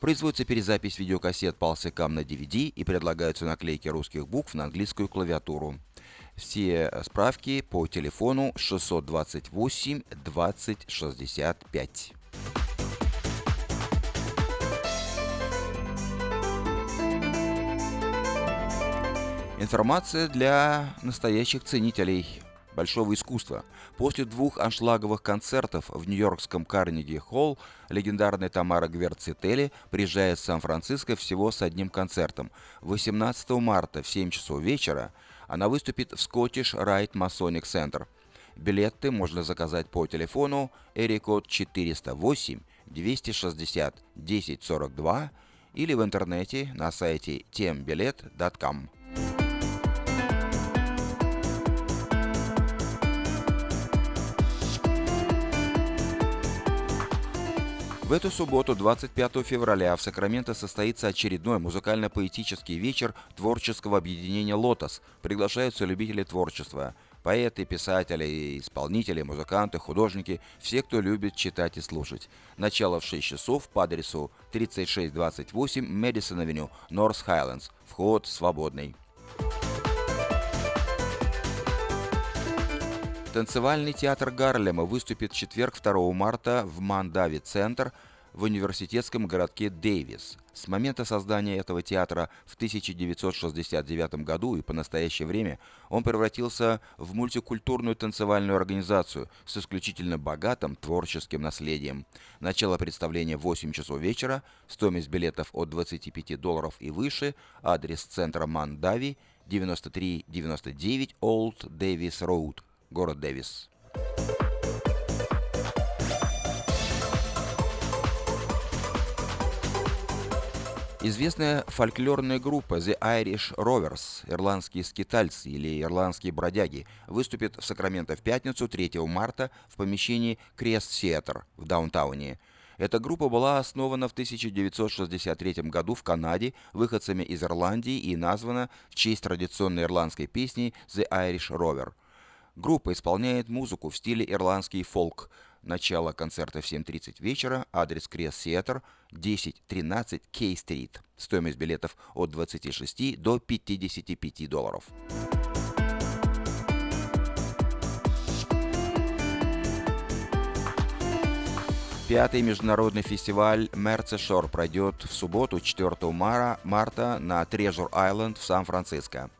Производится перезапись видеокассет по ЛСКам на DVD и предлагаются наклейки русских букв на английскую клавиатуру. Все справки по телефону 628 20 65. Информация для настоящих ценителей большого искусства. После двух аншлаговых концертов в нью-йоркском Карнеги-Холл легендарная Тамара Гверцители приезжает в Сан-Франциско всего с одним концертом. 18 марта в 7 часов вечера она выступит в Scottish Rite Masonic Center. Билеты можно заказать по телефону Эрикод 408 260 1042 или в интернете на сайте tembilet.com. В эту субботу, 25 февраля, в Сакраменто состоится очередной музыкально-поэтический вечер творческого объединения «Лотос». Приглашаются любители творчества. Поэты, писатели, исполнители, музыканты, художники, все, кто любит читать и слушать. Начало в 6 часов по адресу 3628 Мэдисон Авеню, Норс Хайлендс. Вход свободный. Танцевальный театр Гарлема выступит в четверг 2 марта в Мандави-центр в университетском городке Дэвис. С момента создания этого театра в 1969 году и по настоящее время он превратился в мультикультурную танцевальную организацию с исключительно богатым творческим наследием. Начало представления в 8 часов вечера, стоимость билетов от 25 долларов и выше, адрес центра Мандави 9399 Old Davis Road – город Дэвис. Известная фольклорная группа The Irish Rovers, ирландские скитальцы или ирландские бродяги, выступит в Сакраменто в пятницу 3 марта в помещении Крест Theatre в даунтауне. Эта группа была основана в 1963 году в Канаде выходцами из Ирландии и названа в честь традиционной ирландской песни The Irish Rover – Группа исполняет музыку в стиле ирландский фолк. Начало концерта в 7.30 вечера, адрес Крест Сиэтр, 1013 Кей-стрит. Стоимость билетов от 26 до 55 долларов. Пятый международный фестиваль Мерце Шор пройдет в субботу 4 мара, марта на Трежур Айленд в Сан-Франциско.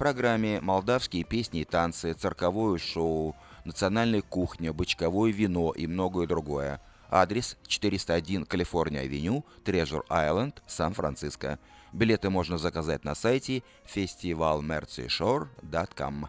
Программе молдавские песни и танцы, цирковое шоу, национальная кухня, бычковое вино и многое другое. Адрес 401 Калифорния-авеню, Трежур Айленд, Сан-Франциско. Билеты можно заказать на сайте festivalmercyshore.com.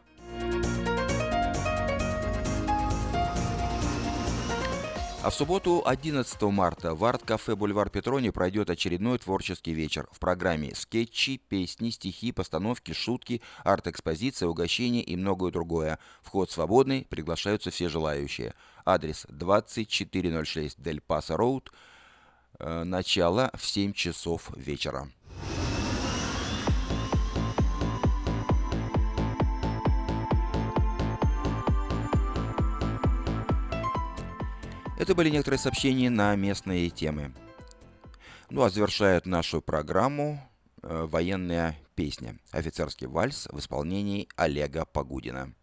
А в субботу 11 марта в арт-кафе «Бульвар Петрони» пройдет очередной творческий вечер. В программе скетчи, песни, стихи, постановки, шутки, арт-экспозиция, угощения и многое другое. Вход свободный, приглашаются все желающие. Адрес 2406 Дель Паса Роуд. Э, начало в 7 часов вечера. Это были некоторые сообщения на местные темы. Ну а завершает нашу программу э, военная песня «Офицерский вальс» в исполнении Олега Погудина.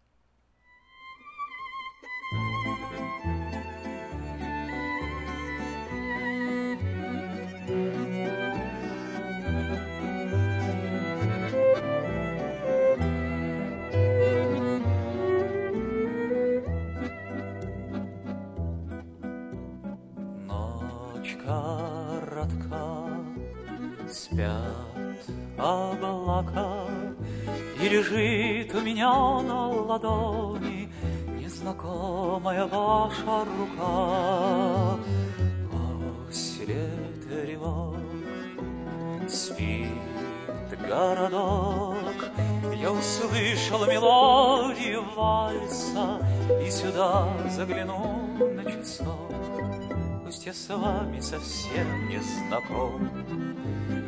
Облака И лежит у меня на ладони Незнакомая ваша рука. Посред тревог спит городок. Я услышал мелодию вальса И сюда загляну на часок. Пусть я с вами совсем не знаком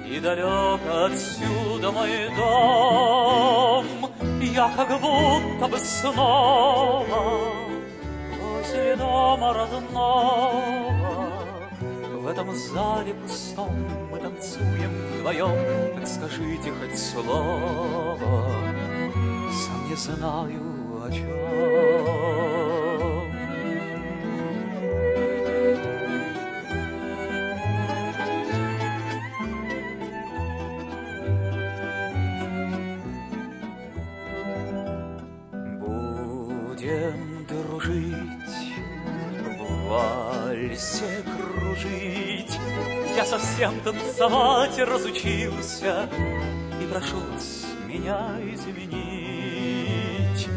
и далек отсюда мой дом, Я как будто бы снова Возле дома родного. В этом зале пустом мы танцуем вдвоем, Так скажите хоть слово, Сам не знаю о чем. Совсем танцевать разучился. И прошу меня изменить.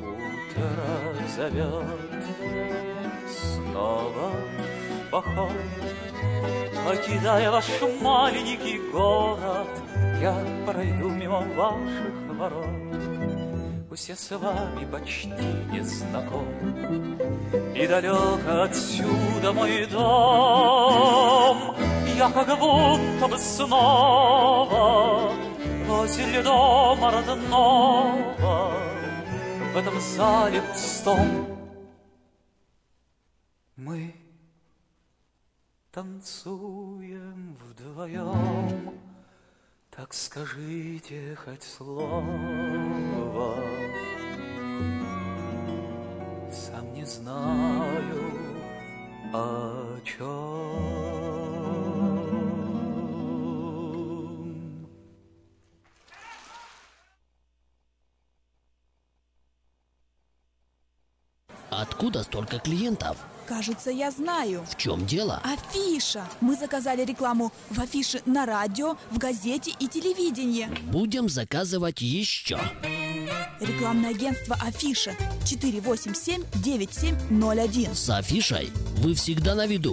Утро зовет снова в поход Покидая ваш маленький город Я пройду мимо ваших ворот. Я с вами почти не знаком. И далек отсюда мой дом Я как будто бы снова Возле дома родного В этом зале пустом Мы танцуем вдвоем так скажите хоть слово, Сам не знаю о чем. Откуда столько клиентов? Кажется, я знаю. В чем дело? Афиша. Мы заказали рекламу в афише на радио, в газете и телевидении. Будем заказывать еще. Рекламное агентство Афиша 487-9701. С афишей вы всегда на виду.